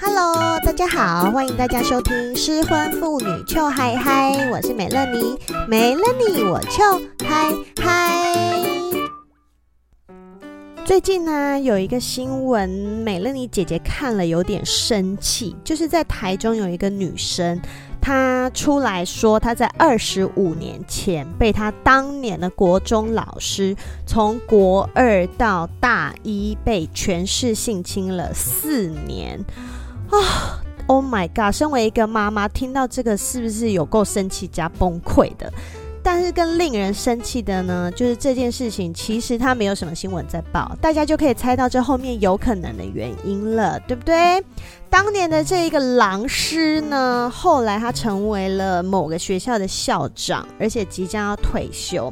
Hello，大家好，欢迎大家收听《失婚妇女糗嗨嗨》，我是美乐妮，没了你我糗嗨嗨。最近呢，有一个新闻，美乐妮姐姐看了有点生气，就是在台中有一个女生，她出来说她在二十五年前被她当年的国中老师从国二到大一被权势性侵了四年。啊，Oh my God！身为一个妈妈，听到这个是不是有够生气加崩溃的？但是更令人生气的呢，就是这件事情其实它没有什么新闻在报，大家就可以猜到这后面有可能的原因了，对不对？当年的这一个老师呢，后来他成为了某个学校的校长，而且即将要退休。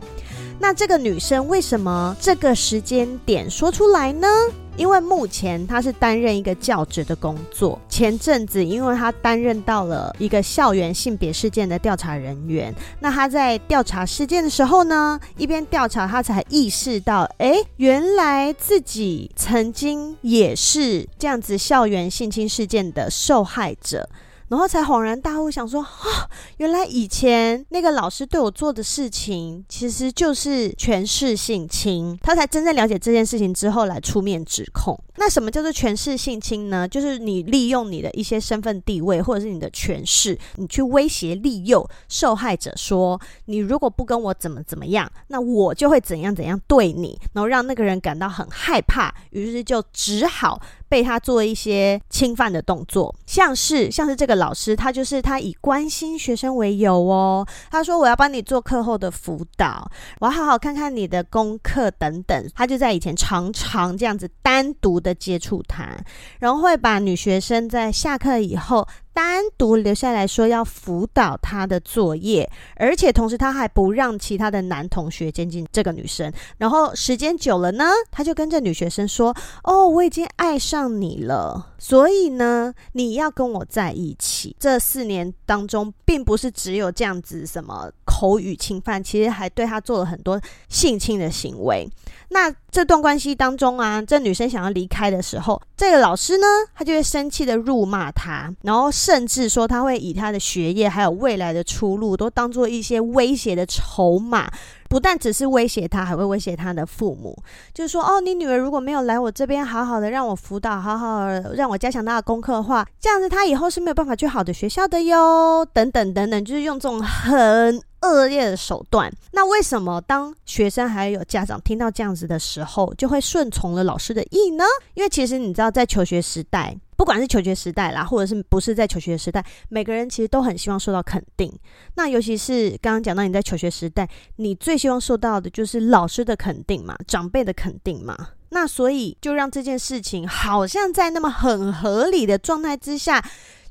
那这个女生为什么这个时间点说出来呢？因为目前他是担任一个教职的工作。前阵子，因为他担任到了一个校园性别事件的调查人员，那他在调查事件的时候呢，一边调查，他才意识到，哎，原来自己曾经也是这样子校园性侵事件的受害者。然后才恍然大悟，想说啊，原来以前那个老师对我做的事情，其实就是权势性侵。他才真正了解这件事情之后，来出面指控。那什么叫做权势性侵呢？就是你利用你的一些身份地位，或者是你的权势，你去威胁利诱受害者，说你如果不跟我怎么怎么样，那我就会怎样怎样对你，然后让那个人感到很害怕，于是就只好。被他做一些侵犯的动作，像是像是这个老师，他就是他以关心学生为由哦，他说我要帮你做课后的辅导，我要好好看看你的功课等等。他就在以前常常这样子单独的接触他，然后会把女学生在下课以后。单独留下来说要辅导他的作业，而且同时他还不让其他的男同学接近这个女生。然后时间久了呢，他就跟这女学生说：“哦，我已经爱上你了，所以呢，你要跟我在一起。”这四年当中，并不是只有这样子什么口语侵犯，其实还对他做了很多性侵的行为。那这段关系当中啊，这女生想要离开的时候，这个老师呢，他就会生气的辱骂她，然后甚至说他会以他的学业还有未来的出路都当做一些威胁的筹码。不但只是威胁他，还会威胁他的父母，就是说，哦，你女儿如果没有来我这边，好好的让我辅导，好好的让我加强她的功课的话，这样子她以后是没有办法去好的学校的哟，等等等等，就是用这种很恶劣的手段。那为什么当学生还有家长听到这样子的时候，就会顺从了老师的意呢？因为其实你知道，在求学时代。不管是求学时代啦，或者是不是在求学时代，每个人其实都很希望受到肯定。那尤其是刚刚讲到你在求学时代，你最希望受到的就是老师的肯定嘛，长辈的肯定嘛。那所以就让这件事情好像在那么很合理的状态之下，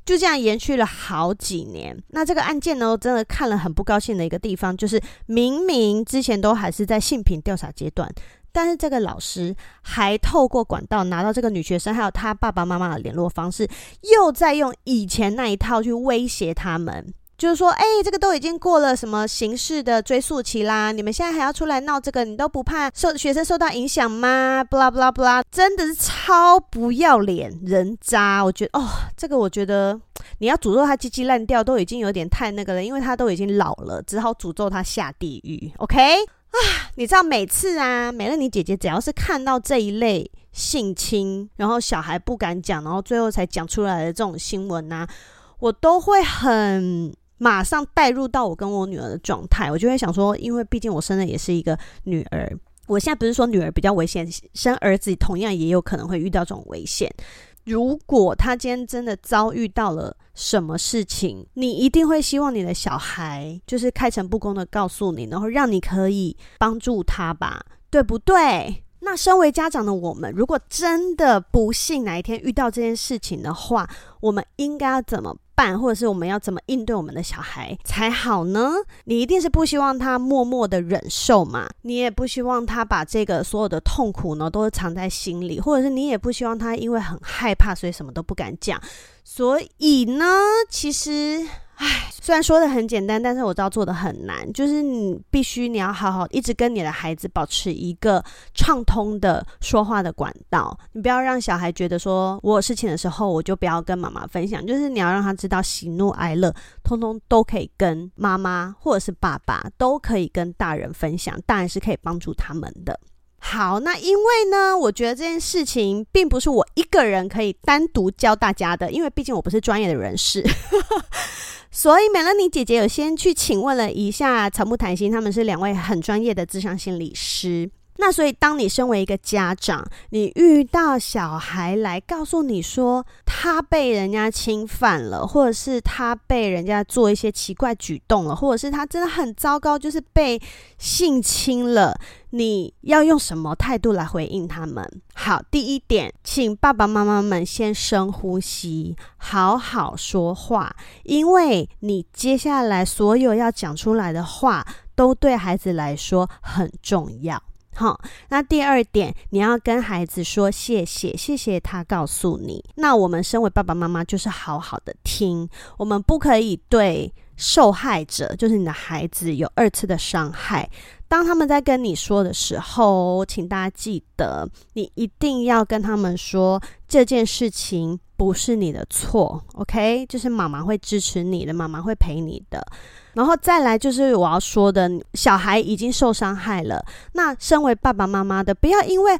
就这样延续了好几年。那这个案件呢，真的看了很不高兴的一个地方，就是明明之前都还是在性平调查阶段。但是这个老师还透过管道拿到这个女学生还有她爸爸妈妈的联络方式，又在用以前那一套去威胁他们，就是说，哎，这个都已经过了什么刑事的追诉期啦，你们现在还要出来闹这个，你都不怕受学生受到影响吗？不啦不啦不啦，真的是超不要脸人渣！我觉得哦，这个我觉得你要诅咒他鸡鸡烂掉都已经有点太那个了，因为他都已经老了，只好诅咒他下地狱。OK。啊，你知道每次啊，美乐你姐姐只要是看到这一类性侵，然后小孩不敢讲，然后最后才讲出来的这种新闻啊，我都会很马上带入到我跟我女儿的状态，我就会想说，因为毕竟我生的也是一个女儿，我现在不是说女儿比较危险，生儿子同样也有可能会遇到这种危险。如果他今天真的遭遇到了什么事情，你一定会希望你的小孩就是开诚布公的告诉你，然后让你可以帮助他吧，对不对？那身为家长的我们，如果真的不幸哪一天遇到这件事情的话，我们应该要怎么办，或者是我们要怎么应对我们的小孩才好呢？你一定是不希望他默默的忍受嘛，你也不希望他把这个所有的痛苦呢都是藏在心里，或者是你也不希望他因为很害怕，所以什么都不敢讲。所以呢，其实。唉，虽然说的很简单，但是我知道做的很难。就是你必须你要好好一直跟你的孩子保持一个畅通的说话的管道。你不要让小孩觉得说我有事情的时候我就不要跟妈妈分享。就是你要让他知道喜怒哀乐通通都可以跟妈妈或者是爸爸都可以跟大人分享，大人是可以帮助他们的。好，那因为呢，我觉得这件事情并不是我一个人可以单独教大家的，因为毕竟我不是专业的人士。所以，美乐妮姐姐有先去请问了一下草木谈心，他们是两位很专业的智商心理师。那所以，当你身为一个家长，你遇到小孩来告诉你说他被人家侵犯了，或者是他被人家做一些奇怪举动了，或者是他真的很糟糕，就是被性侵了，你要用什么态度来回应他们？好，第一点，请爸爸妈妈们先深呼吸，好好说话，因为你接下来所有要讲出来的话，都对孩子来说很重要。好，那第二点，你要跟孩子说谢谢，谢谢他告诉你。那我们身为爸爸妈妈，就是好好的听，我们不可以对受害者，就是你的孩子，有二次的伤害。当他们在跟你说的时候，请大家记得，你一定要跟他们说这件事情不是你的错，OK？就是妈妈会支持你的，妈妈会陪你的。然后再来就是我要说的，小孩已经受伤害了。那身为爸爸妈妈的，不要因为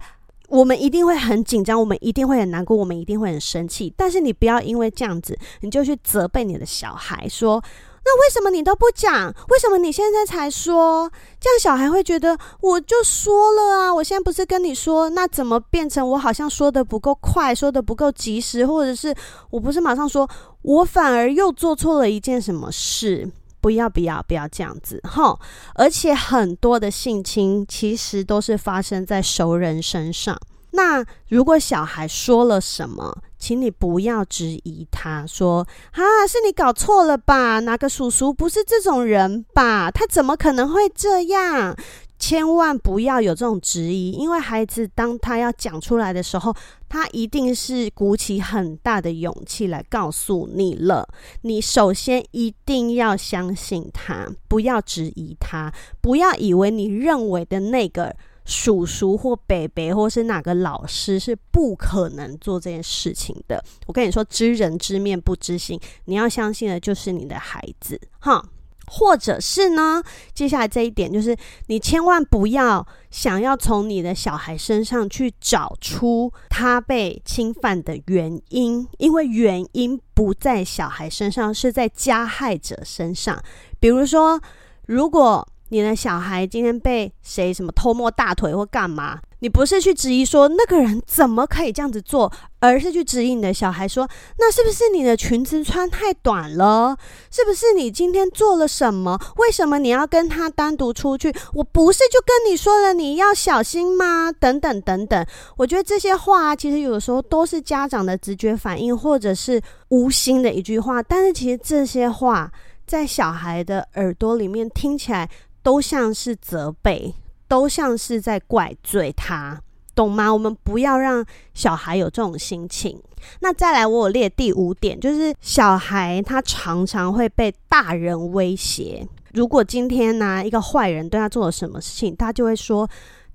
我们一定会很紧张，我们一定会很难过，我们一定会很生气。但是你不要因为这样子，你就去责备你的小孩，说：“那为什么你都不讲？为什么你现在才说？”这样小孩会觉得我就说了啊，我现在不是跟你说，那怎么变成我好像说得不够快，说得不够及时，或者是我不是马上说，我反而又做错了一件什么事？不要不要不要这样子哈！而且很多的性侵其实都是发生在熟人身上。那如果小孩说了什么，请你不要质疑他，说啊，是你搞错了吧？哪个叔叔不是这种人吧？他怎么可能会这样？千万不要有这种质疑，因为孩子当他要讲出来的时候，他一定是鼓起很大的勇气来告诉你了。你首先一定要相信他，不要质疑他，不要以为你认为的那个叔叔或伯伯或是哪个老师是不可能做这件事情的。我跟你说，知人知面不知心，你要相信的就是你的孩子，哈。或者是呢，接下来这一点就是，你千万不要想要从你的小孩身上去找出他被侵犯的原因，因为原因不在小孩身上，是在加害者身上。比如说，如果你的小孩今天被谁什么偷摸大腿或干嘛，你不是去质疑说那个人怎么可以这样子做，而是去质疑你的小孩说，那是不是你的裙子穿太短了？是不是你今天做了什么？为什么你要跟他单独出去？我不是就跟你说了你要小心吗？等等等等，我觉得这些话其实有的时候都是家长的直觉反应，或者是无心的一句话，但是其实这些话在小孩的耳朵里面听起来。都像是责备，都像是在怪罪他，懂吗？我们不要让小孩有这种心情。那再来，我有列第五点，就是小孩他常常会被大人威胁。如果今天呢、一个坏人对他做了什么事情，他就会说。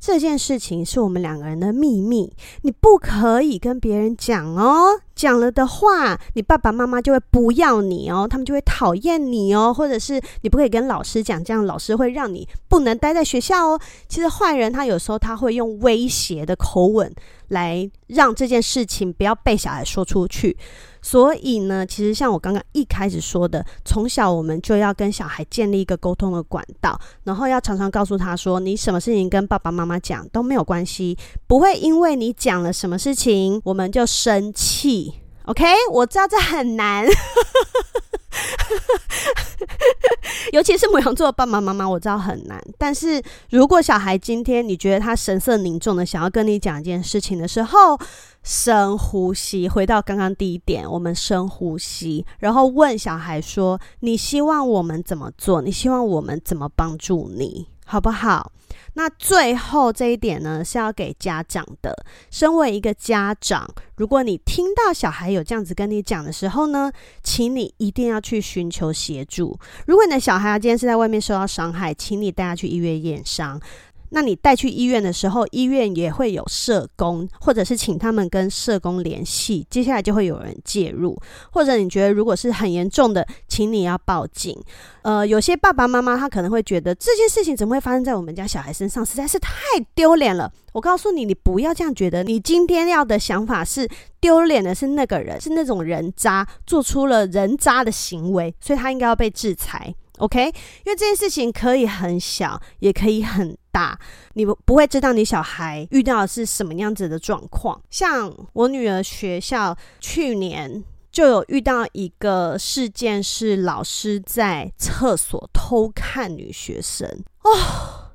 这件事情是我们两个人的秘密，你不可以跟别人讲哦。讲了的话，你爸爸妈妈就会不要你哦，他们就会讨厌你哦，或者是你不可以跟老师讲，这样老师会让你不能待在学校哦。其实坏人他有时候他会用威胁的口吻来让这件事情不要被小孩说出去。所以呢，其实像我刚刚一开始说的，从小我们就要跟小孩建立一个沟通的管道，然后要常常告诉他说，你什么事情跟爸爸妈妈讲都没有关系，不会因为你讲了什么事情我们就生气。OK，我知道这很难，尤其是母羊座的爸爸妈妈，我知道很难。但是如果小孩今天你觉得他神色凝重的想要跟你讲一件事情的时候，深呼吸，回到刚刚第一点，我们深呼吸，然后问小孩说：“你希望我们怎么做？你希望我们怎么帮助你？好不好？”那最后这一点呢，是要给家长的。身为一个家长，如果你听到小孩有这样子跟你讲的时候呢，请你一定要去寻求协助。如果你的小孩今天是在外面受到伤害，请你带他去医院验伤。那你带去医院的时候，医院也会有社工，或者是请他们跟社工联系，接下来就会有人介入。或者你觉得如果是很严重的，请你要报警。呃，有些爸爸妈妈他可能会觉得这件事情怎么会发生在我们家小孩身上，实在是太丢脸了。我告诉你，你不要这样觉得。你今天要的想法是丢脸的是那个人，是那种人渣做出了人渣的行为，所以他应该要被制裁。OK，因为这件事情可以很小，也可以很大，你不不会知道你小孩遇到的是什么样子的状况。像我女儿学校去年就有遇到一个事件，是老师在厕所偷看女学生。哦，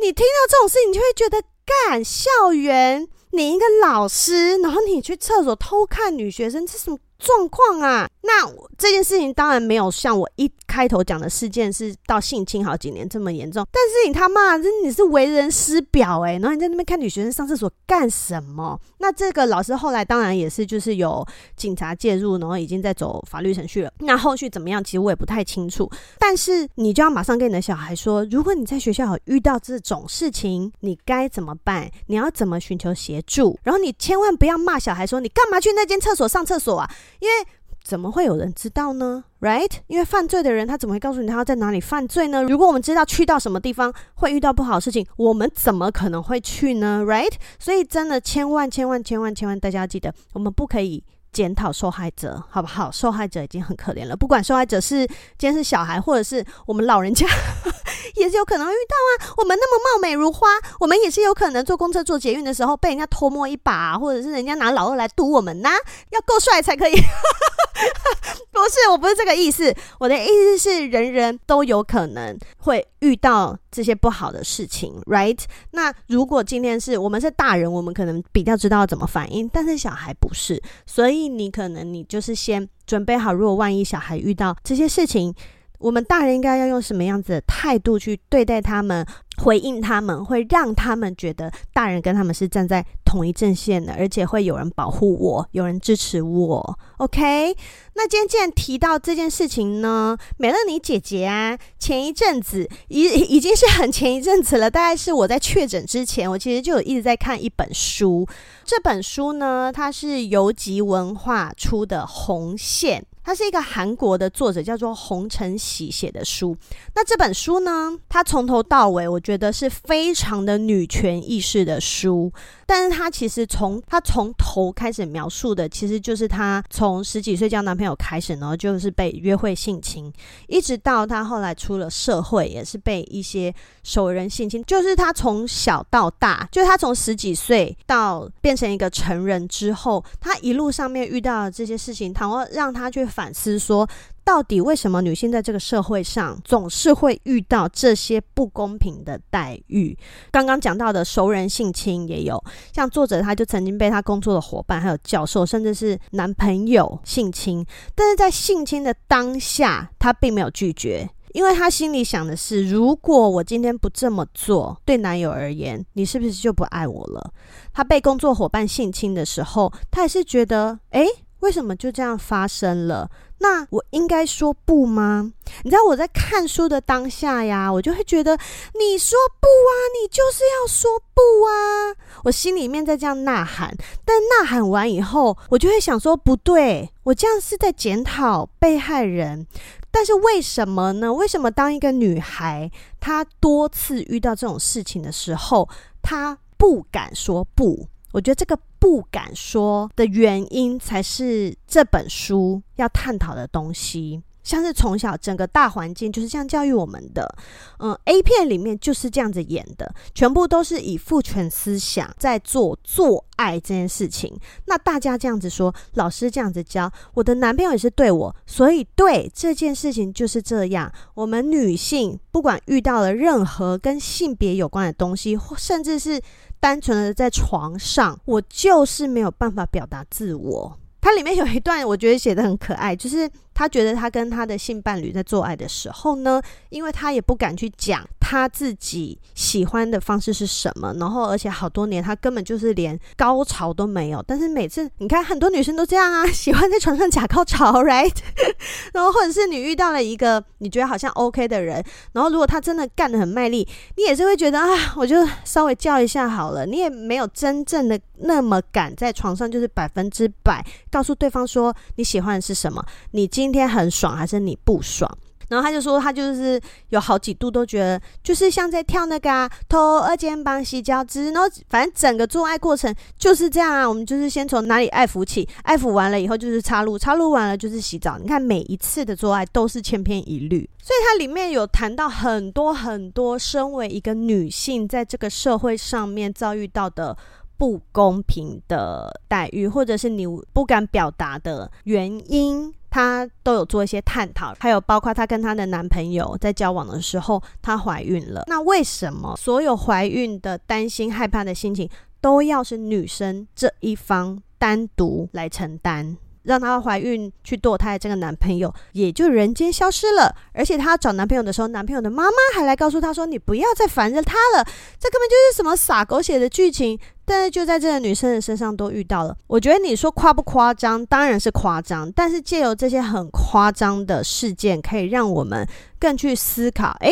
你听到这种事情，你就会觉得，干，校园，你一个老师，然后你去厕所偷看女学生，这什么状况啊？那这件事情当然没有像我一开头讲的事件是到性侵好几年这么严重，但是你他妈，这你是为人师表诶，然后你在那边看女学生上厕所干什么？那这个老师后来当然也是就是有警察介入，然后已经在走法律程序了。那后续怎么样？其实我也不太清楚。但是你就要马上跟你的小孩说，如果你在学校有遇到这种事情，你该怎么办？你要怎么寻求协助？然后你千万不要骂小孩说你干嘛去那间厕所上厕所啊？因为怎么会有人知道呢？Right？因为犯罪的人他怎么会告诉你他要在哪里犯罪呢？如果我们知道去到什么地方会遇到不好的事情，我们怎么可能会去呢？Right？所以真的千万千万千万千万，大家要记得，我们不可以检讨受害者，好不好？受害者已经很可怜了，不管受害者是今天是小孩，或者是我们老人家。也是有可能遇到啊，我们那么貌美如花，我们也是有可能坐公车、坐捷运的时候被人家偷摸一把，或者是人家拿老二来堵我们呐，要够帅才可以。不是，我不是这个意思，我的意思是人人都有可能会遇到这些不好的事情，right？那如果今天是我们是大人，我们可能比较知道怎么反应，但是小孩不是，所以你可能你就是先准备好，如果万一小孩遇到这些事情。我们大人应该要用什么样子的态度去对待他们，回应他们，会让他们觉得大人跟他们是站在同一阵线的，而且会有人保护我，有人支持我。OK，那今天既然提到这件事情呢，美乐妮姐姐啊，前一阵子已已经是很前一阵子了，大概是我在确诊之前，我其实就有一直在看一本书。这本书呢，它是游击文化出的《红线》。它是一个韩国的作者，叫做洪承喜写的书。那这本书呢，它从头到尾，我觉得是非常的女权意识的书。但是他其实从他从头开始描述的，其实就是他从十几岁交男朋友开始，然后就是被约会性侵，一直到他后来出了社会，也是被一些熟人性侵。就是他从小到大，就是他从十几岁到变成一个成人之后，他一路上面遇到的这些事情，倘若让他去反思说。到底为什么女性在这个社会上总是会遇到这些不公平的待遇？刚刚讲到的熟人性侵也有，像作者他就曾经被他工作的伙伴、还有教授，甚至是男朋友性侵，但是在性侵的当下，他并没有拒绝，因为她心里想的是：如果我今天不这么做，对男友而言，你是不是就不爱我了？她被工作伙伴性侵的时候，她也是觉得，诶，为什么就这样发生了？那我应该说不吗？你知道我在看书的当下呀，我就会觉得你说不啊，你就是要说不啊，我心里面在这样呐喊。但呐喊完以后，我就会想说不对，我这样是在检讨被害人。但是为什么呢？为什么当一个女孩她多次遇到这种事情的时候，她不敢说不？我觉得这个不敢说的原因，才是这本书要探讨的东西。像是从小整个大环境就是这样教育我们的。嗯，A 片里面就是这样子演的，全部都是以父权思想在做做爱这件事情。那大家这样子说，老师这样子教，我的男朋友也是对我，所以对这件事情就是这样。我们女性不管遇到了任何跟性别有关的东西，或甚至是单纯的在床上，我就是没有办法表达自我。它里面有一段，我觉得写的很可爱，就是他觉得他跟他的性伴侣在做爱的时候呢，因为他也不敢去讲他自己喜欢的方式是什么，然后而且好多年他根本就是连高潮都没有。但是每次你看很多女生都这样啊，喜欢在床上假高潮，right？然后或者是你遇到了一个你觉得好像 OK 的人，然后如果他真的干得很卖力，你也是会觉得啊，我就稍微叫一下好了，你也没有真正的那么敢在床上就是百分之百。告诉对方说你喜欢的是什么，你今今天很爽还是你不爽？然后他就说他就是有好几度都觉得就是像在跳那个啊，头二肩膀洗脚趾，然后反正整个做爱过程就是这样啊。我们就是先从哪里爱抚起，爱抚完了以后就是插入，插入完了就是洗澡。你看每一次的做爱都是千篇一律，所以它里面有谈到很多很多，身为一个女性在这个社会上面遭遇到的。不公平的待遇，或者是你不敢表达的原因，她都有做一些探讨。还有包括她跟她的男朋友在交往的时候，她怀孕了。那为什么所有怀孕的担心、害怕的心情，都要是女生这一方单独来承担？让她怀孕去堕胎，这个男朋友也就人间消失了。而且她找男朋友的时候，男朋友的妈妈还来告诉她说：“你不要再烦着他了，这根本就是什么撒狗血的剧情。”但是就在这个女生的身上都遇到了。我觉得你说夸不夸张？当然是夸张。但是借由这些很夸张的事件，可以让我们更去思考：诶，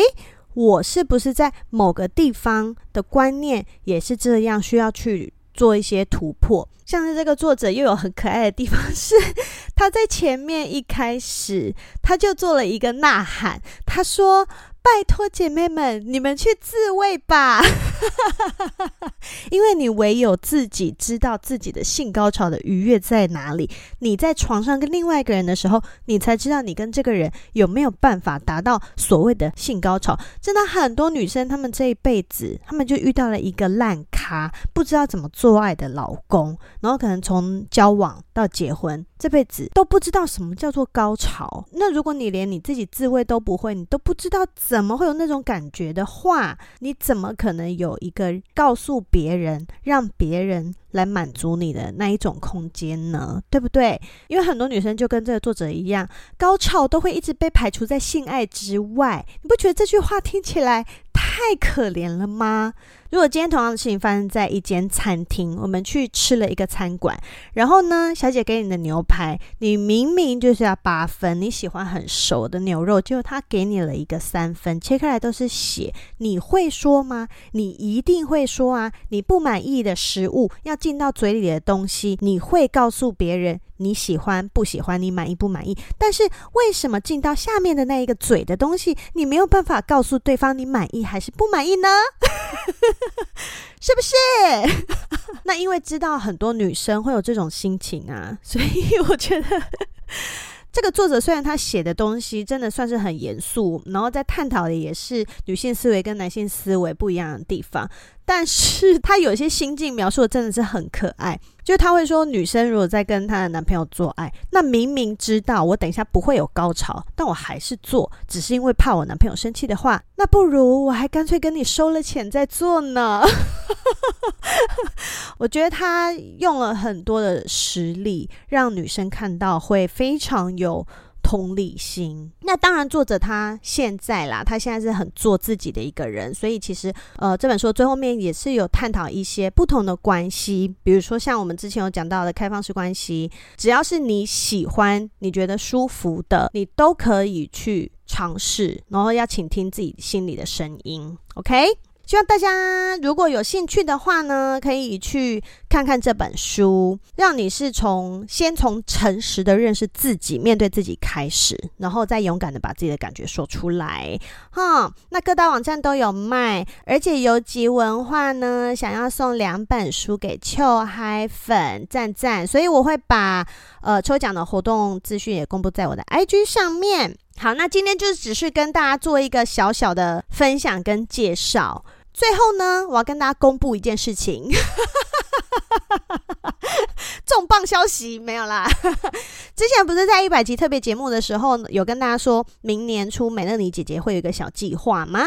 我是不是在某个地方的观念也是这样，需要去做一些突破？像是这个作者又有很可爱的地方，是 他在前面一开始他就做了一个呐喊，他说：“拜托姐妹们，你们去自慰吧，因为你唯有自己知道自己的性高潮的愉悦在哪里。你在床上跟另外一个人的时候，你才知道你跟这个人有没有办法达到所谓的性高潮。真的很多女生，她们这一辈子，她们就遇到了一个烂他，不知道怎么做爱的老公。”然后可能从交往到结婚，这辈子都不知道什么叫做高潮。那如果你连你自己自慰都不会，你都不知道怎么会有那种感觉的话，你怎么可能有一个告诉别人，让别人来满足你的那一种空间呢？对不对？因为很多女生就跟这个作者一样，高潮都会一直被排除在性爱之外。你不觉得这句话听起来太可怜了吗？如果今天同样的事情发生在一间餐厅，我们去吃了一个餐馆，然后呢，小姐给你的牛排，你明明就是要八分，你喜欢很熟的牛肉，结果她给你了一个三分，切开来都是血，你会说吗？你一定会说啊！你不满意的食物要进到嘴里的东西，你会告诉别人。你喜欢不喜欢？你满意不满意？但是为什么进到下面的那一个嘴的东西，你没有办法告诉对方你满意还是不满意呢？是不是？那因为知道很多女生会有这种心情啊，所以我觉得 这个作者虽然他写的东西真的算是很严肃，然后在探讨的也是女性思维跟男性思维不一样的地方。但是她有些心境描述的真的是很可爱，就他会说，女生如果在跟她的男朋友做爱，那明明知道我等一下不会有高潮，但我还是做，只是因为怕我男朋友生气的话，那不如我还干脆跟你收了钱再做呢。我觉得他用了很多的实例，让女生看到会非常有。同理心，那当然，作者他现在啦，他现在是很做自己的一个人，所以其实呃，这本书最后面也是有探讨一些不同的关系，比如说像我们之前有讲到的开放式关系，只要是你喜欢、你觉得舒服的，你都可以去尝试，然后要倾听自己心里的声音，OK。希望大家如果有兴趣的话呢，可以去看看这本书，让你是从先从诚实的认识自己、面对自己开始，然后再勇敢的把自己的感觉说出来。哈，那各大网站都有卖，而且游集文化呢想要送两本书给秋嗨粉，赞赞！所以我会把呃抽奖的活动资讯也公布在我的 IG 上面。好，那今天就只是跟大家做一个小小的分享跟介绍。最后呢，我要跟大家公布一件事情，重磅消息没有啦。之前不是在一百集特别节目的时候，有跟大家说明年初美乐妮姐姐会有一个小计划吗？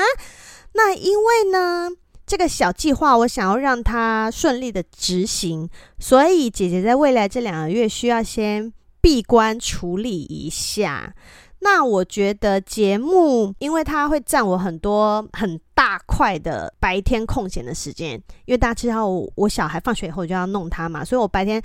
那因为呢，这个小计划我想要让它顺利的执行，所以姐姐在未来这两个月需要先闭关处理一下。那我觉得节目，因为它会占我很多很大块的白天空闲的时间，因为大家知道我，小孩放学以后就要弄他嘛，所以我白天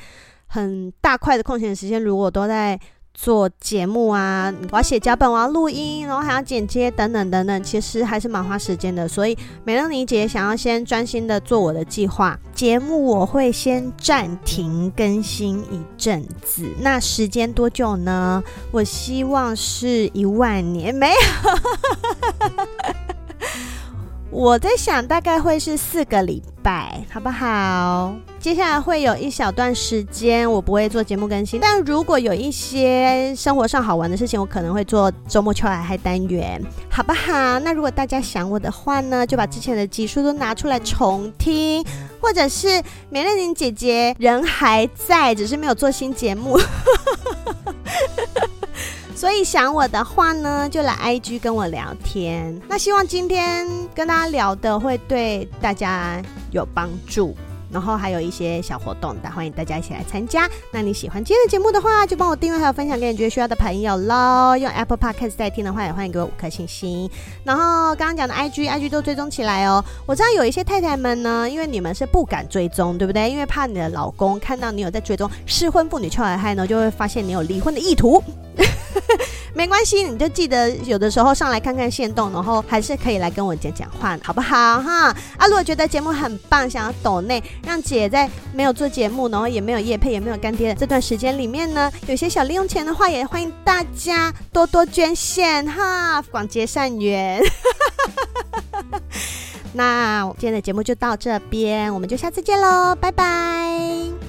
很大块的空闲时间，如果都在。做节目啊，我要写脚本，我要录音，然后还要剪接等等等等，其实还是蛮花时间的。所以美乐妮姐想要先专心的做我的计划，节目我会先暂停更新一阵子。那时间多久呢？我希望是一万年，没有。我在想，大概会是四个礼拜，好不好？接下来会有一小段时间，我不会做节目更新。但如果有一些生活上好玩的事情，我可能会做周末秋海嗨单元，好不好？那如果大家想我的话呢，就把之前的集数都拿出来重听，或者是美乐玲姐姐人还在，只是没有做新节目。所以想我的话呢，就来 IG 跟我聊天。那希望今天跟大家聊的会对大家有帮助。然后还有一些小活动的，欢迎大家一起来参加。那你喜欢今天的节目的话，就帮我订阅还有分享给你觉得需要的朋友喽。用 Apple Podcast 在听的话，也欢迎给我五颗星星。然后刚刚讲的 IG，IG 都追踪起来哦。我知道有一些太太们呢，因为你们是不敢追踪，对不对？因为怕你的老公看到你有在追踪失婚妇女俏海嗨呢，就会发现你有离婚的意图。没关系，你就记得有的时候上来看看线动，然后还是可以来跟我讲讲话，好不好哈？啊，如果觉得节目很棒，想要抖内让姐在没有做节目，然后也没有夜配，也没有干爹的这段时间里面呢，有些小零用钱的话，也欢迎大家多多捐献哈，广结善缘。那今天的节目就到这边，我们就下次见喽，拜拜。